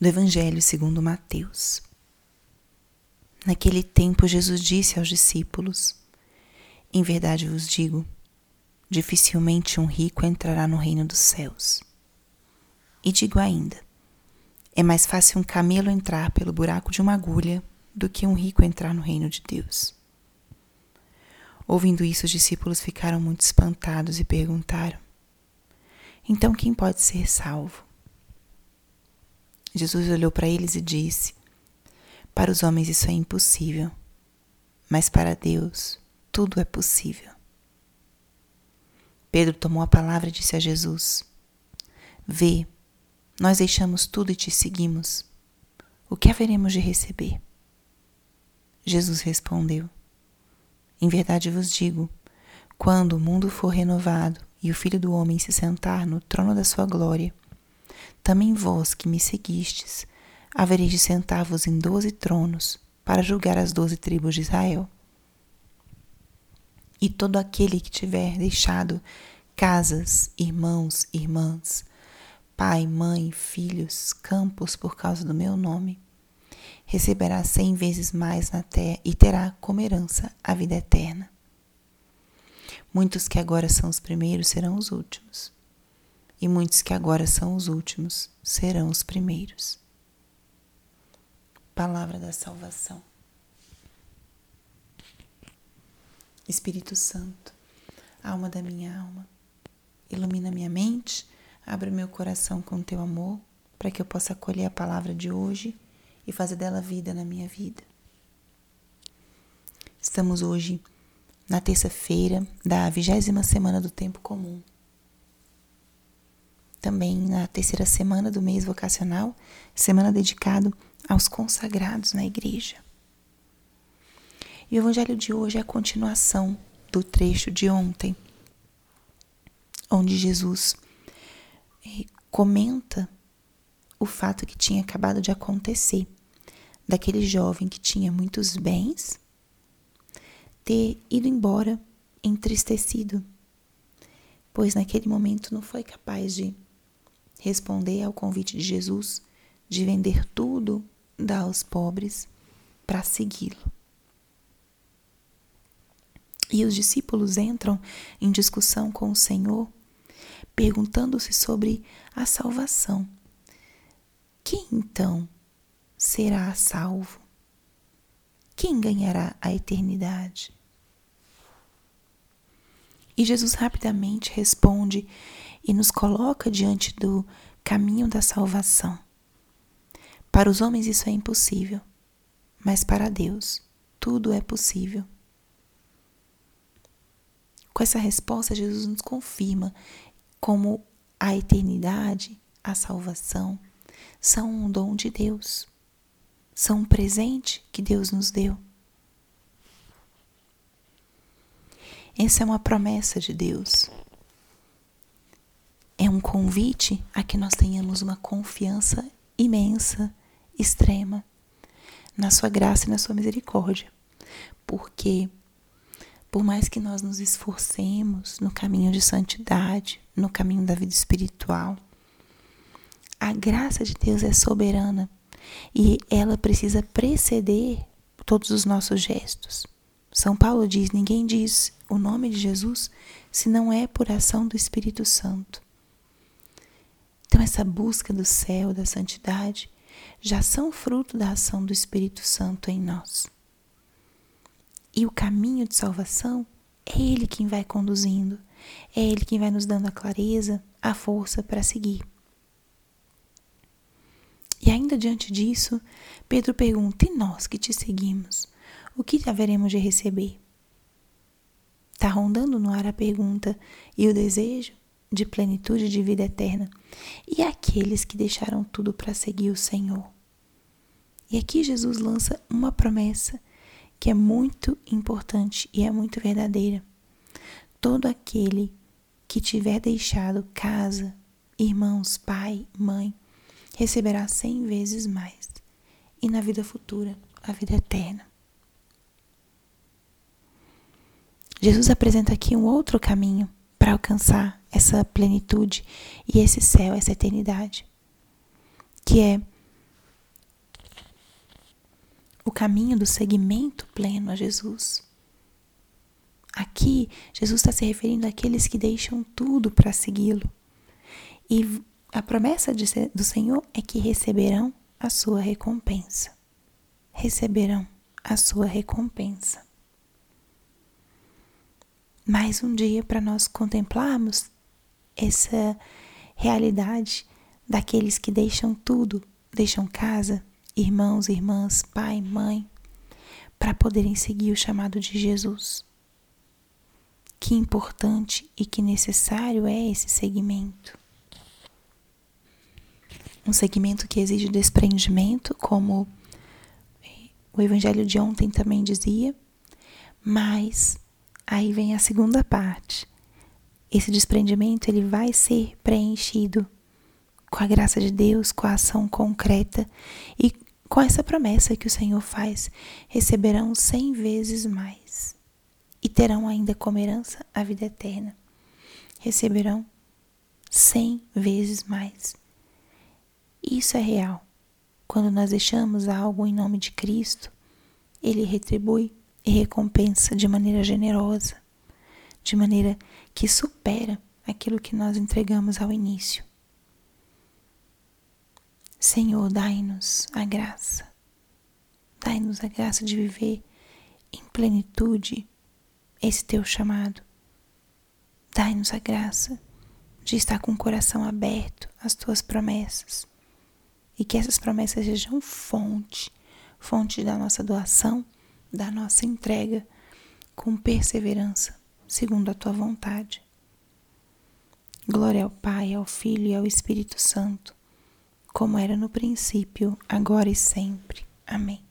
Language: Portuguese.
do Evangelho segundo Mateus. Naquele tempo, Jesus disse aos discípulos: Em verdade vos digo, dificilmente um rico entrará no reino dos céus. E digo ainda: é mais fácil um camelo entrar pelo buraco de uma agulha do que um rico entrar no reino de Deus. Ouvindo isso, os discípulos ficaram muito espantados e perguntaram: Então quem pode ser salvo? Jesus olhou para eles e disse: Para os homens isso é impossível, mas para Deus tudo é possível. Pedro tomou a palavra e disse a Jesus: Vê, nós deixamos tudo e te seguimos. O que haveremos de receber? Jesus respondeu: Em verdade vos digo, quando o mundo for renovado e o Filho do Homem se sentar no trono da sua glória, também vós que me seguistes, havereis de sentar-vos em doze tronos para julgar as doze tribos de Israel. E todo aquele que tiver deixado casas, irmãos, irmãs, pai, mãe, filhos, campos por causa do meu nome, receberá cem vezes mais na terra e terá como herança a vida eterna. Muitos que agora são os primeiros serão os últimos, e muitos que agora são os últimos serão os primeiros. Palavra da salvação. Espírito Santo, alma da minha alma, ilumina minha mente, abre meu coração com teu amor, para que eu possa acolher a palavra de hoje e fazer dela vida na minha vida. Estamos hoje na terça-feira da vigésima semana do tempo comum também na terceira semana do mês vocacional, semana dedicada aos consagrados na igreja. E o evangelho de hoje é a continuação do trecho de ontem, onde Jesus eh, comenta o fato que tinha acabado de acontecer daquele jovem que tinha muitos bens ter ido embora entristecido, pois naquele momento não foi capaz de responder ao convite de Jesus de vender tudo, dar aos pobres, para segui-lo. E os discípulos entram em discussão com o Senhor, perguntando-se sobre a salvação. Quem então será salvo? Quem ganhará a eternidade? E Jesus rapidamente responde e nos coloca diante do caminho da salvação. Para os homens isso é impossível, mas para Deus tudo é possível. Com essa resposta, Jesus nos confirma como a eternidade, a salvação, são um dom de Deus, são um presente que Deus nos deu. Essa é uma promessa de Deus é um convite a que nós tenhamos uma confiança imensa, extrema, na Sua graça e na Sua misericórdia. Porque, por mais que nós nos esforcemos no caminho de santidade, no caminho da vida espiritual, a graça de Deus é soberana e ela precisa preceder todos os nossos gestos. São Paulo diz: ninguém diz o nome de Jesus se não é por ação do Espírito Santo. Então, essa busca do céu, da santidade, já são fruto da ação do Espírito Santo em nós. E o caminho de salvação é Ele quem vai conduzindo, é Ele quem vai nos dando a clareza, a força para seguir. E ainda diante disso, Pedro pergunta: E nós que te seguimos, o que haveremos de receber? Está rondando no ar a pergunta e o desejo de plenitude de vida eterna, e aqueles que deixaram tudo para seguir o Senhor. E aqui Jesus lança uma promessa que é muito importante e é muito verdadeira. Todo aquele que tiver deixado casa, irmãos, pai, mãe, receberá cem vezes mais, e na vida futura, a vida eterna. Jesus apresenta aqui um outro caminho para alcançar essa plenitude e esse céu, essa eternidade, que é o caminho do seguimento pleno a Jesus. Aqui, Jesus está se referindo àqueles que deixam tudo para segui-lo. E a promessa de, do Senhor é que receberão a sua recompensa. Receberão a sua recompensa. Mais um dia para nós contemplarmos essa realidade daqueles que deixam tudo, deixam casa, irmãos, irmãs, pai, mãe, para poderem seguir o chamado de Jesus. Que importante e que necessário é esse segmento. Um segmento que exige desprendimento, como o evangelho de ontem também dizia, mas aí vem a segunda parte. Esse desprendimento ele vai ser preenchido com a graça de Deus, com a ação concreta e com essa promessa que o Senhor faz: receberão cem vezes mais e terão ainda como herança a vida eterna. Receberão cem vezes mais. Isso é real. Quando nós deixamos algo em nome de Cristo, Ele retribui e recompensa de maneira generosa, de maneira que supera aquilo que nós entregamos ao início. Senhor, dai-nos a graça, dai-nos a graça de viver em plenitude esse teu chamado. Dai-nos a graça de estar com o coração aberto às tuas promessas e que essas promessas sejam fonte, fonte da nossa doação, da nossa entrega com perseverança, segundo a tua vontade. Glória ao Pai, ao Filho e ao Espírito Santo, como era no princípio, agora e sempre. Amém.